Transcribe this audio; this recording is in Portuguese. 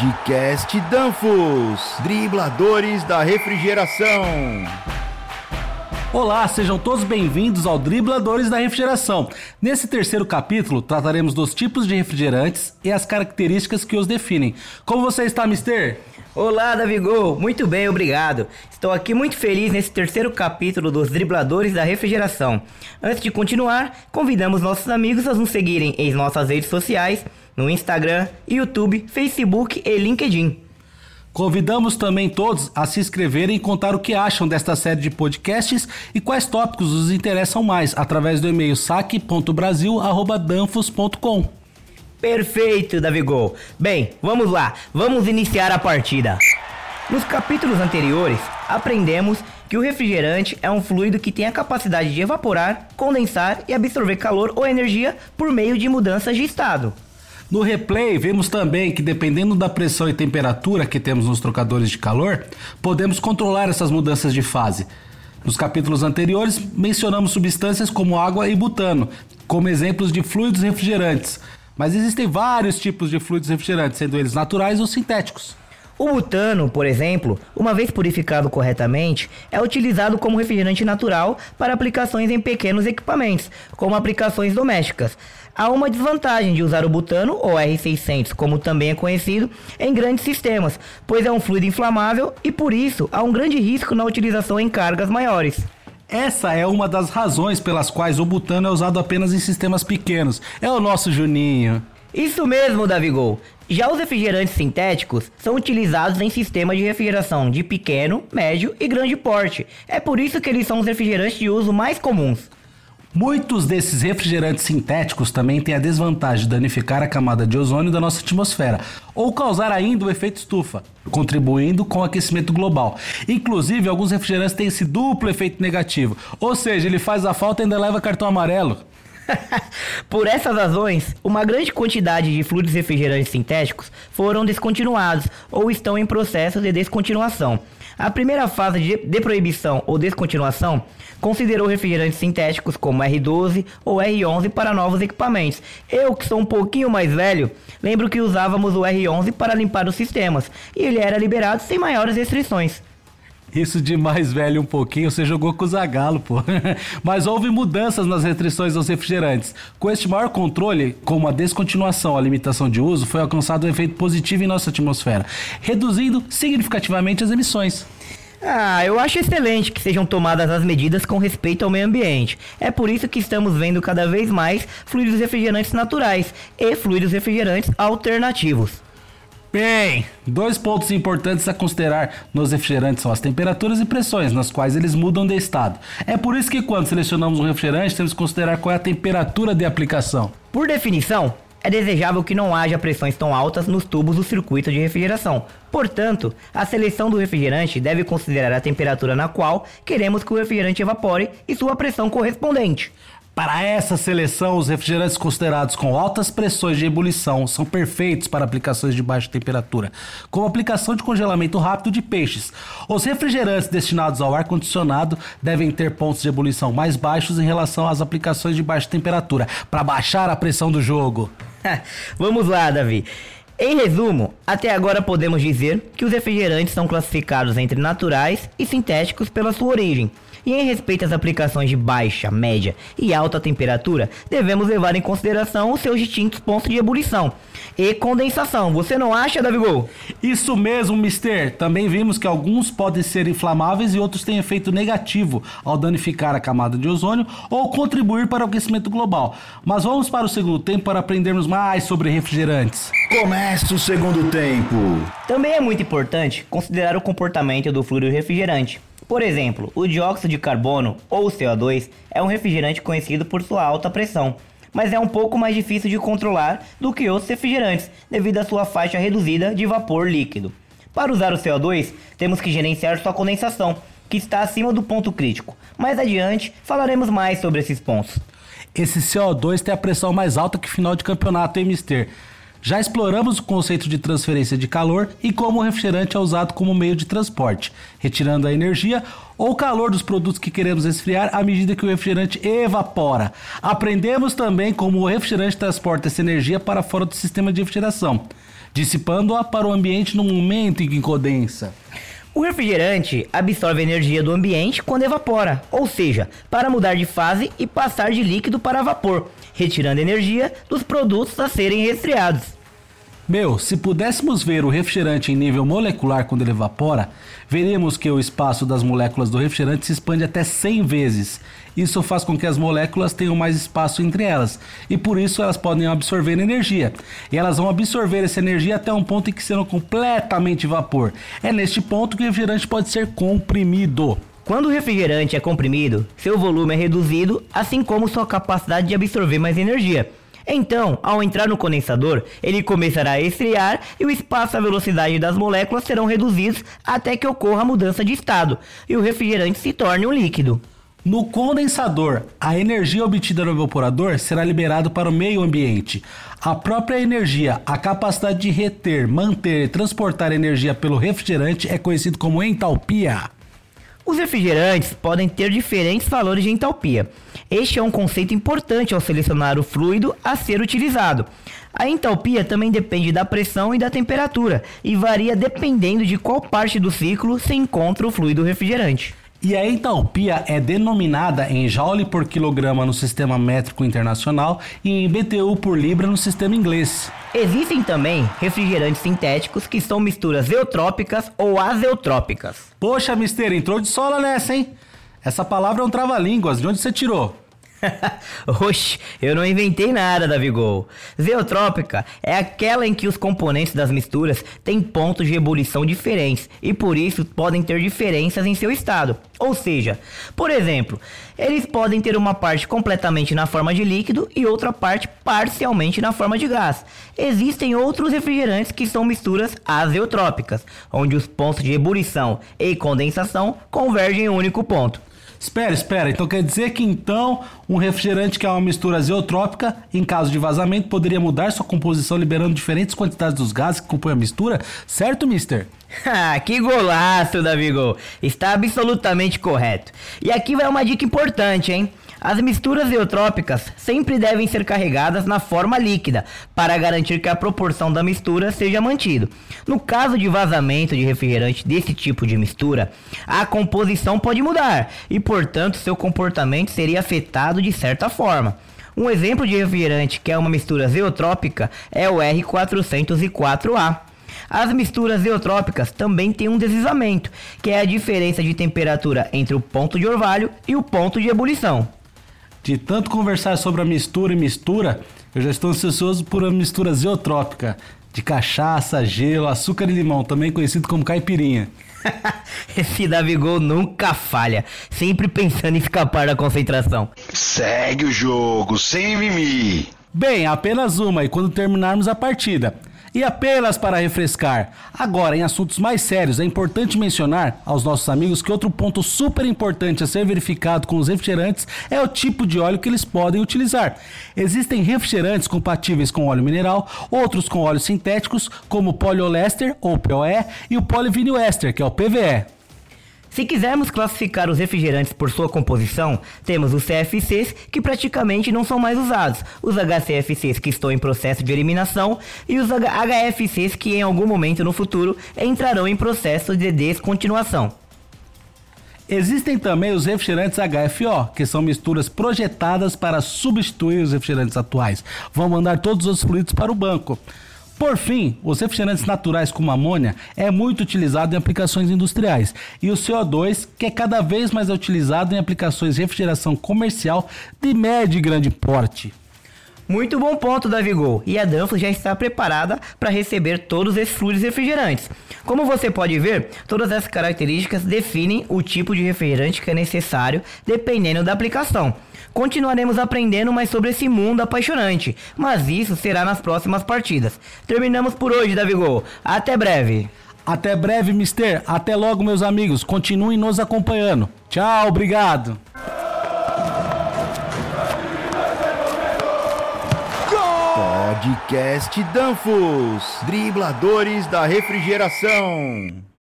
Podcast Danfos, dribladores da refrigeração. Olá, sejam todos bem-vindos ao Dribladores da Refrigeração. Nesse terceiro capítulo, trataremos dos tipos de refrigerantes e as características que os definem. Como você está, Mister? Olá, Davigol. Muito bem, obrigado. Estou aqui muito feliz nesse terceiro capítulo dos Dribladores da Refrigeração. Antes de continuar, convidamos nossos amigos a nos seguirem em nossas redes sociais, no Instagram, YouTube, Facebook e LinkedIn. Convidamos também todos a se inscreverem e contar o que acham desta série de podcasts e quais tópicos os interessam mais através do e-mail saque.brasil@danfos.com. Perfeito, Davigol. Bem, vamos lá, vamos iniciar a partida. Nos capítulos anteriores, aprendemos que o refrigerante é um fluido que tem a capacidade de evaporar, condensar e absorver calor ou energia por meio de mudanças de estado. No replay, vemos também que dependendo da pressão e temperatura que temos nos trocadores de calor, podemos controlar essas mudanças de fase. Nos capítulos anteriores, mencionamos substâncias como água e butano, como exemplos de fluidos refrigerantes. Mas existem vários tipos de fluidos refrigerantes, sendo eles naturais ou sintéticos. O butano, por exemplo, uma vez purificado corretamente, é utilizado como refrigerante natural para aplicações em pequenos equipamentos, como aplicações domésticas. Há uma desvantagem de usar o butano, ou R600, como também é conhecido, em grandes sistemas, pois é um fluido inflamável e por isso há um grande risco na utilização em cargas maiores. Essa é uma das razões pelas quais o butano é usado apenas em sistemas pequenos. É o nosso Juninho. Isso mesmo, Davigol. Já os refrigerantes sintéticos são utilizados em sistemas de refrigeração de pequeno, médio e grande porte. É por isso que eles são os refrigerantes de uso mais comuns. Muitos desses refrigerantes sintéticos também têm a desvantagem de danificar a camada de ozônio da nossa atmosfera ou causar ainda o efeito estufa, contribuindo com o aquecimento global. Inclusive, alguns refrigerantes têm esse duplo efeito negativo, ou seja, ele faz a falta e ainda leva cartão amarelo. Por essas razões, uma grande quantidade de fluidos refrigerantes sintéticos foram descontinuados ou estão em processo de descontinuação. A primeira fase de, de proibição ou descontinuação considerou refrigerantes sintéticos como R12 ou R11 para novos equipamentos. Eu, que sou um pouquinho mais velho, lembro que usávamos o R11 para limpar os sistemas e ele era liberado sem maiores restrições. Isso de mais velho um pouquinho, você jogou com o Zagalo, pô. Mas houve mudanças nas restrições aos refrigerantes. Com este maior controle, como a descontinuação, a limitação de uso, foi alcançado um efeito positivo em nossa atmosfera, reduzindo significativamente as emissões. Ah, eu acho excelente que sejam tomadas as medidas com respeito ao meio ambiente. É por isso que estamos vendo cada vez mais fluidos refrigerantes naturais e fluidos refrigerantes alternativos. Bem, dois pontos importantes a considerar nos refrigerantes são as temperaturas e pressões, nas quais eles mudam de estado. É por isso que quando selecionamos um refrigerante, temos que considerar qual é a temperatura de aplicação. Por definição, é desejável que não haja pressões tão altas nos tubos do circuito de refrigeração. Portanto, a seleção do refrigerante deve considerar a temperatura na qual queremos que o refrigerante evapore e sua pressão correspondente. Para essa seleção, os refrigerantes considerados com altas pressões de ebulição são perfeitos para aplicações de baixa temperatura, como aplicação de congelamento rápido de peixes. Os refrigerantes destinados ao ar-condicionado devem ter pontos de ebulição mais baixos em relação às aplicações de baixa temperatura, para baixar a pressão do jogo. Vamos lá, Davi. Em resumo, até agora podemos dizer que os refrigerantes são classificados entre naturais e sintéticos pela sua origem. E em respeito às aplicações de baixa, média e alta temperatura, devemos levar em consideração os seus distintos pontos de ebulição e condensação. Você não acha, Davigol? Isso mesmo, Mister. Também vimos que alguns podem ser inflamáveis e outros têm efeito negativo ao danificar a camada de ozônio ou contribuir para o aquecimento global. Mas vamos para o segundo tempo para aprendermos mais sobre refrigerantes. Começa o segundo tempo. Também é muito importante considerar o comportamento do fluido refrigerante. Por exemplo, o dióxido de carbono, ou CO2, é um refrigerante conhecido por sua alta pressão, mas é um pouco mais difícil de controlar do que outros refrigerantes, devido à sua faixa reduzida de vapor líquido. Para usar o CO2, temos que gerenciar sua condensação, que está acima do ponto crítico. Mais adiante, falaremos mais sobre esses pontos. Esse CO2 tem a pressão mais alta que final de campeonato, hein, Mister? Já exploramos o conceito de transferência de calor e como o refrigerante é usado como meio de transporte, retirando a energia ou calor dos produtos que queremos esfriar à medida que o refrigerante evapora. Aprendemos também como o refrigerante transporta essa energia para fora do sistema de refrigeração, dissipando-a para o ambiente no momento em que condensa. O refrigerante absorve a energia do ambiente quando evapora, ou seja, para mudar de fase e passar de líquido para vapor, retirando energia dos produtos a serem resfriados. Meu, se pudéssemos ver o refrigerante em nível molecular quando ele evapora, veríamos que o espaço das moléculas do refrigerante se expande até 100 vezes. Isso faz com que as moléculas tenham mais espaço entre elas e por isso elas podem absorver energia. E elas vão absorver essa energia até um ponto em que serão completamente vapor. É neste ponto que o refrigerante pode ser comprimido. Quando o refrigerante é comprimido, seu volume é reduzido, assim como sua capacidade de absorver mais energia. Então, ao entrar no condensador, ele começará a esfriar e o espaço e a velocidade das moléculas serão reduzidos até que ocorra a mudança de estado e o refrigerante se torne um líquido. No condensador, a energia obtida no evaporador será liberada para o meio ambiente. A própria energia, a capacidade de reter, manter e transportar energia pelo refrigerante é conhecido como entalpia. Os refrigerantes podem ter diferentes valores de entalpia. Este é um conceito importante ao selecionar o fluido a ser utilizado. A entalpia também depende da pressão e da temperatura e varia dependendo de qual parte do ciclo se encontra o fluido refrigerante. E a entalpia é denominada em joule por quilograma no sistema métrico internacional e em BTU por libra no sistema inglês. Existem também refrigerantes sintéticos que são misturas eutrópicas ou azeutrópicas. Poxa, mister, entrou de sola nessa, hein? Essa palavra é um trava-línguas, de onde você tirou? Oxe, eu não inventei nada, Davi Gol. Zeotrópica é aquela em que os componentes das misturas têm pontos de ebulição diferentes e por isso podem ter diferenças em seu estado. Ou seja, por exemplo, eles podem ter uma parte completamente na forma de líquido e outra parte parcialmente na forma de gás. Existem outros refrigerantes que são misturas azeotrópicas, onde os pontos de ebulição e condensação convergem em um único ponto. Espera, espera. Então quer dizer que então um refrigerante que é uma mistura azeotrópica, em caso de vazamento, poderia mudar sua composição liberando diferentes quantidades dos gases que compõem a mistura? Certo, mister? Ah, que golaço, Davigo! Está absolutamente correto. E aqui vai uma dica importante, hein? As misturas eutrópicas sempre devem ser carregadas na forma líquida, para garantir que a proporção da mistura seja mantida. No caso de vazamento de refrigerante desse tipo de mistura, a composição pode mudar e, portanto, seu comportamento seria afetado de certa forma. Um exemplo de refrigerante que é uma mistura zeotrópica é o R404A. As misturas zeotrópicas também têm um deslizamento, que é a diferença de temperatura entre o ponto de orvalho e o ponto de ebulição. De tanto conversar sobre a mistura e mistura, eu já estou ansioso por uma mistura zeotrópica de cachaça, gelo, açúcar e limão, também conhecido como caipirinha. Esse Davigol nunca falha, sempre pensando em escapar da concentração. Segue o jogo, sem mimimi. Bem, apenas uma e quando terminarmos a partida. E apenas para refrescar. Agora, em assuntos mais sérios, é importante mencionar aos nossos amigos que outro ponto super importante a ser verificado com os refrigerantes é o tipo de óleo que eles podem utilizar. Existem refrigerantes compatíveis com óleo mineral, outros com óleos sintéticos, como o poliolester ou POE e o polivinil éster, que é o PVE. Se quisermos classificar os refrigerantes por sua composição, temos os CFCs que praticamente não são mais usados, os HCFCs que estão em processo de eliminação e os HFCs que em algum momento no futuro entrarão em processo de descontinuação. Existem também os refrigerantes HFO, que são misturas projetadas para substituir os refrigerantes atuais. Vão mandar todos os fluidos para o banco. Por fim, os refrigerantes naturais como amônia é muito utilizado em aplicações industriais e o CO2, que é cada vez mais utilizado em aplicações de refrigeração comercial de médio e grande porte. Muito bom ponto, Davigol. E a Danfoss já está preparada para receber todos esses fluidos refrigerantes. Como você pode ver, todas essas características definem o tipo de refrigerante que é necessário dependendo da aplicação. Continuaremos aprendendo mais sobre esse mundo apaixonante, mas isso será nas próximas partidas. Terminamos por hoje, Davigol. Até breve. Até breve, Mister. Até logo, meus amigos. Continuem nos acompanhando. Tchau, obrigado. Podcast Danfos, dribladores da refrigeração.